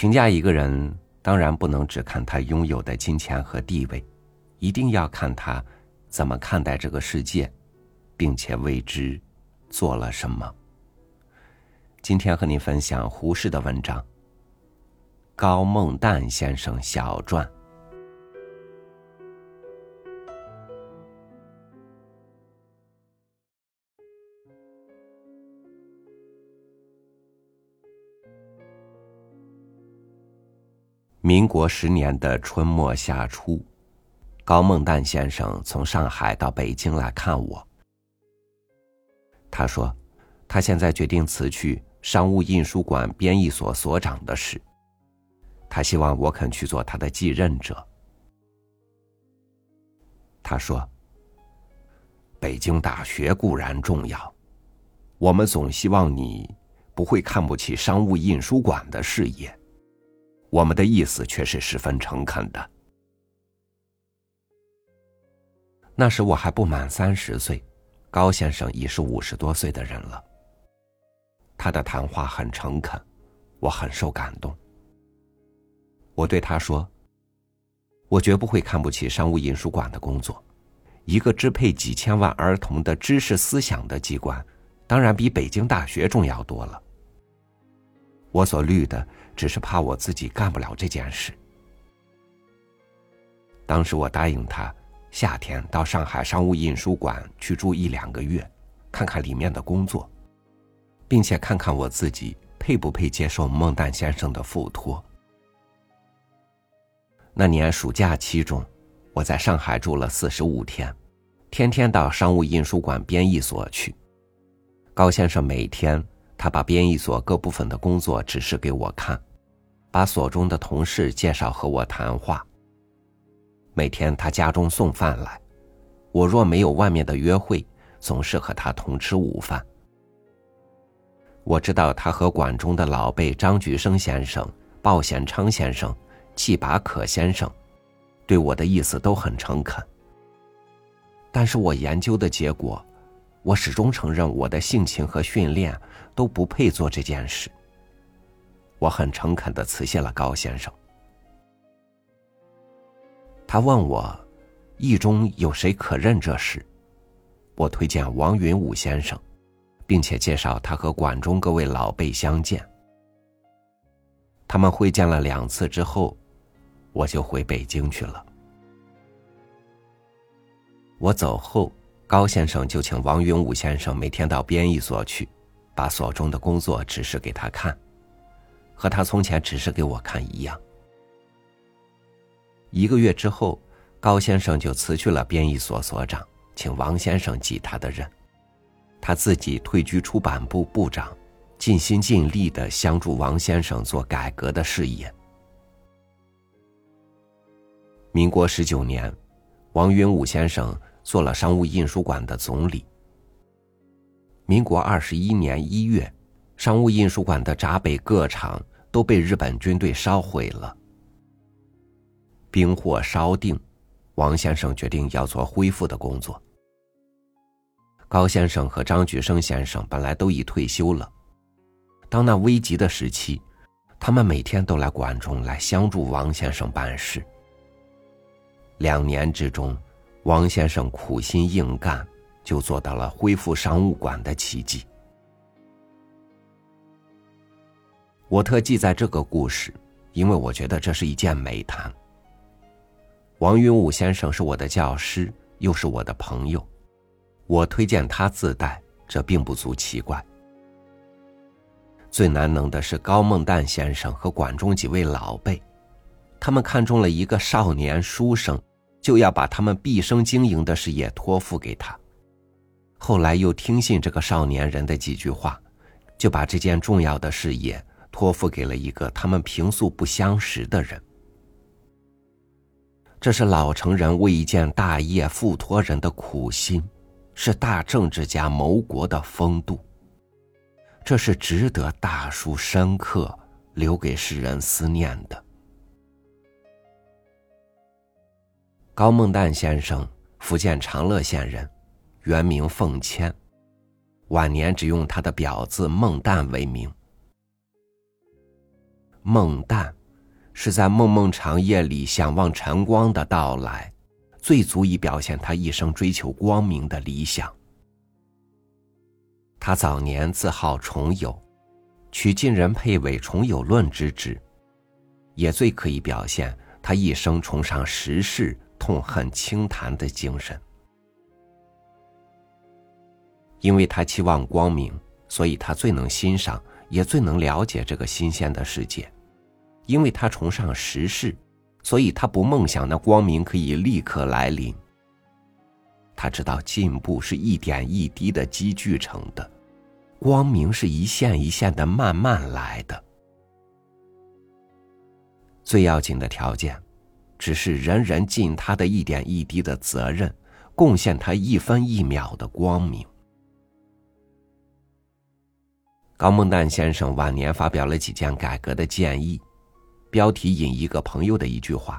评价一个人，当然不能只看他拥有的金钱和地位，一定要看他怎么看待这个世界，并且为之做了什么。今天和您分享胡适的文章《高梦旦先生小传》。民国十年的春末夏初，高梦旦先生从上海到北京来看我。他说，他现在决定辞去商务印书馆编译所所长的事，他希望我肯去做他的继任者。他说：“北京大学固然重要，我们总希望你不会看不起商务印书馆的事业。”我们的意思却是十分诚恳的。那时我还不满三十岁，高先生已是五十多岁的人了。他的谈话很诚恳，我很受感动。我对他说：“我绝不会看不起商务印书馆的工作，一个支配几千万儿童的知识思想的机关，当然比北京大学重要多了。我所虑的。”只是怕我自己干不了这件事。当时我答应他，夏天到上海商务印书馆去住一两个月，看看里面的工作，并且看看我自己配不配接受孟旦先生的付托。那年暑假期中，我在上海住了四十五天，天天到商务印书馆编译所去。高先生每天他把编译所各部分的工作指示给我看。把所中的同事介绍和我谈话。每天他家中送饭来，我若没有外面的约会，总是和他同吃午饭。我知道他和馆中的老辈张菊生先生、鲍显昌先生、季拔可先生，对我的意思都很诚恳。但是我研究的结果，我始终承认我的性情和训练都不配做这件事。我很诚恳的辞谢了高先生。他问我，意中有谁可认这事？我推荐王云武先生，并且介绍他和馆中各位老辈相见。他们会见了两次之后，我就回北京去了。我走后，高先生就请王云武先生每天到编译所去，把所中的工作指示给他看。和他从前只是给我看一样。一个月之后，高先生就辞去了编译所所长，请王先生继他的任，他自己退居出版部部长，尽心尽力的相助王先生做改革的事业。民国十九年，王云武先生做了商务印书馆的总理。民国二十一年一月，商务印书馆的闸北各厂。都被日本军队烧毁了。兵火烧定，王先生决定要做恢复的工作。高先生和张举生先生本来都已退休了，当那危急的时期，他们每天都来馆中来相助王先生办事。两年之中，王先生苦心硬干，就做到了恢复商务馆的奇迹。我特记载这个故事，因为我觉得这是一件美谈。王云武先生是我的教师，又是我的朋友，我推荐他自带，这并不足奇怪。最难能的是高梦旦先生和馆中几位老辈，他们看中了一个少年书生，就要把他们毕生经营的事业托付给他。后来又听信这个少年人的几句话，就把这件重要的事业。托付给了一个他们平素不相识的人，这是老成人为一件大业付托人的苦心，是大政治家谋国的风度，这是值得大书深刻留给世人思念的。高梦旦先生，福建长乐县人，原名凤谦，晚年只用他的表字孟旦为名。梦淡，是在梦梦长夜里想望晨光的到来，最足以表现他一生追求光明的理想。他早年自号重有，取晋人佩伟《重有论》之旨，也最可以表现他一生崇尚实事、痛恨清谈的精神。因为他期望光明，所以他最能欣赏，也最能了解这个新鲜的世界；因为他崇尚实事，所以他不梦想那光明可以立刻来临。他知道进步是一点一滴的积聚成的，光明是一线一线的慢慢来的。最要紧的条件，只是人人尽他的一点一滴的责任，贡献他一分一秒的光明。高梦旦先生晚年发表了几件改革的建议，标题引一个朋友的一句话：“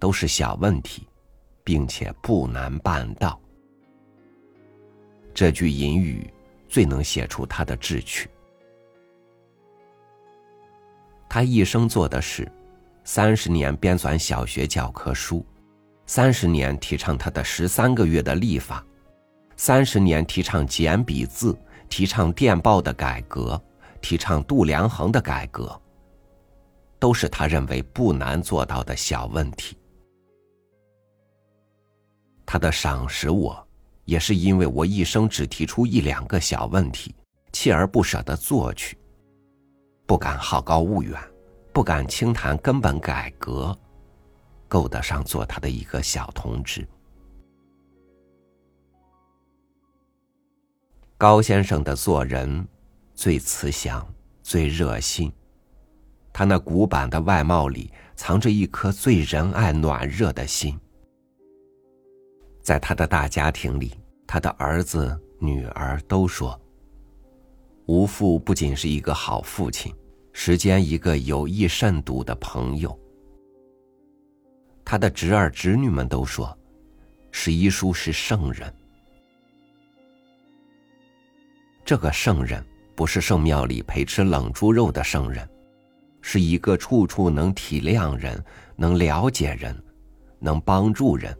都是小问题。”并且不难办到。这句隐语最能写出他的志趣。他一生做的事：三十年编纂小学教科书，三十年提倡他的十三个月的历法，三十年提倡简笔字，提倡电报的改革，提倡度量衡的改革，都是他认为不难做到的小问题。他的赏识我，也是因为我一生只提出一两个小问题，锲而不舍的做去，不敢好高骛远，不敢轻谈根本改革，够得上做他的一个小同志。高先生的做人最慈祥，最热心，他那古板的外貌里藏着一颗最仁爱暖热的心。在他的大家庭里，他的儿子、女儿都说：“吴父不仅是一个好父亲，时间一个有益慎独的朋友。”他的侄儿侄女们都说：“史一书是圣人。”这个圣人不是圣庙里陪吃冷猪肉的圣人，是一个处处能体谅人、能了解人、能帮助人。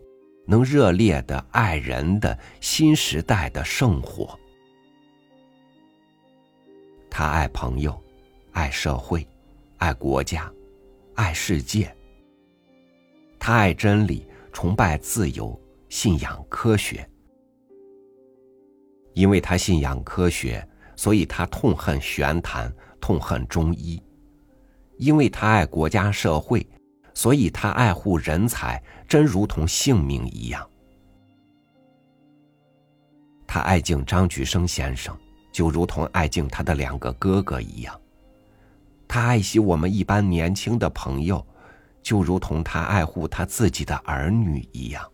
能热烈的爱人的新时代的圣火，他爱朋友，爱社会，爱国家，爱世界。他爱真理，崇拜自由，信仰科学。因为他信仰科学，所以他痛恨玄谈，痛恨中医。因为他爱国家社会。所以他爱护人才，真如同性命一样。他爱敬张菊生先生，就如同爱敬他的两个哥哥一样。他爱惜我们一般年轻的朋友，就如同他爱护他自己的儿女一样。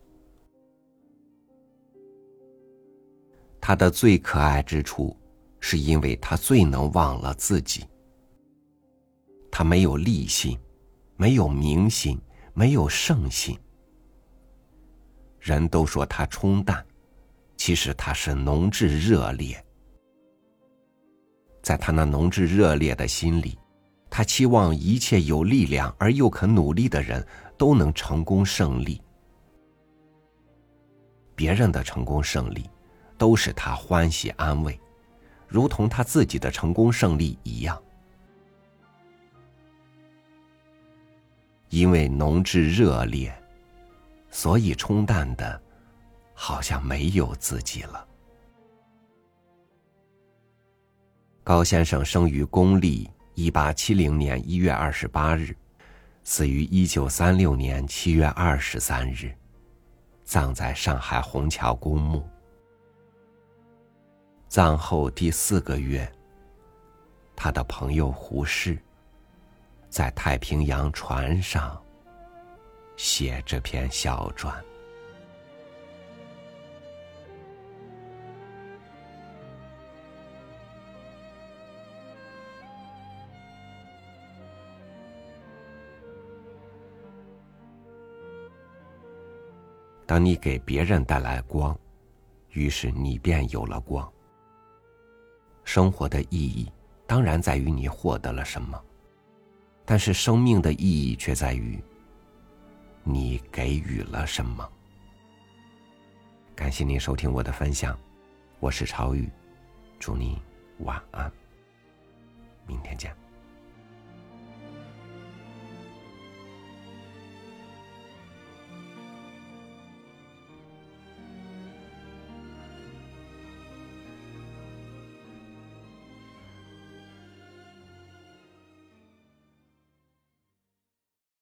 他的最可爱之处，是因为他最能忘了自己。他没有利心。没有明心，没有圣心。人都说他冲淡，其实他是浓炽热烈。在他那浓炽热烈的心里，他期望一切有力量而又肯努力的人都能成功胜利。别人的成功胜利，都使他欢喜安慰，如同他自己的成功胜利一样。因为浓炽热烈，所以冲淡的，好像没有自己了。高先生生于公历一八七零年一月二十八日，死于一九三六年七月二十三日，葬在上海虹桥公墓。葬后第四个月，他的朋友胡适。在太平洋船上写这篇小传。当你给别人带来光，于是你便有了光。生活的意义，当然在于你获得了什么。但是生命的意义却在于你给予了什么。感谢您收听我的分享，我是朝雨，祝你晚安，明天见。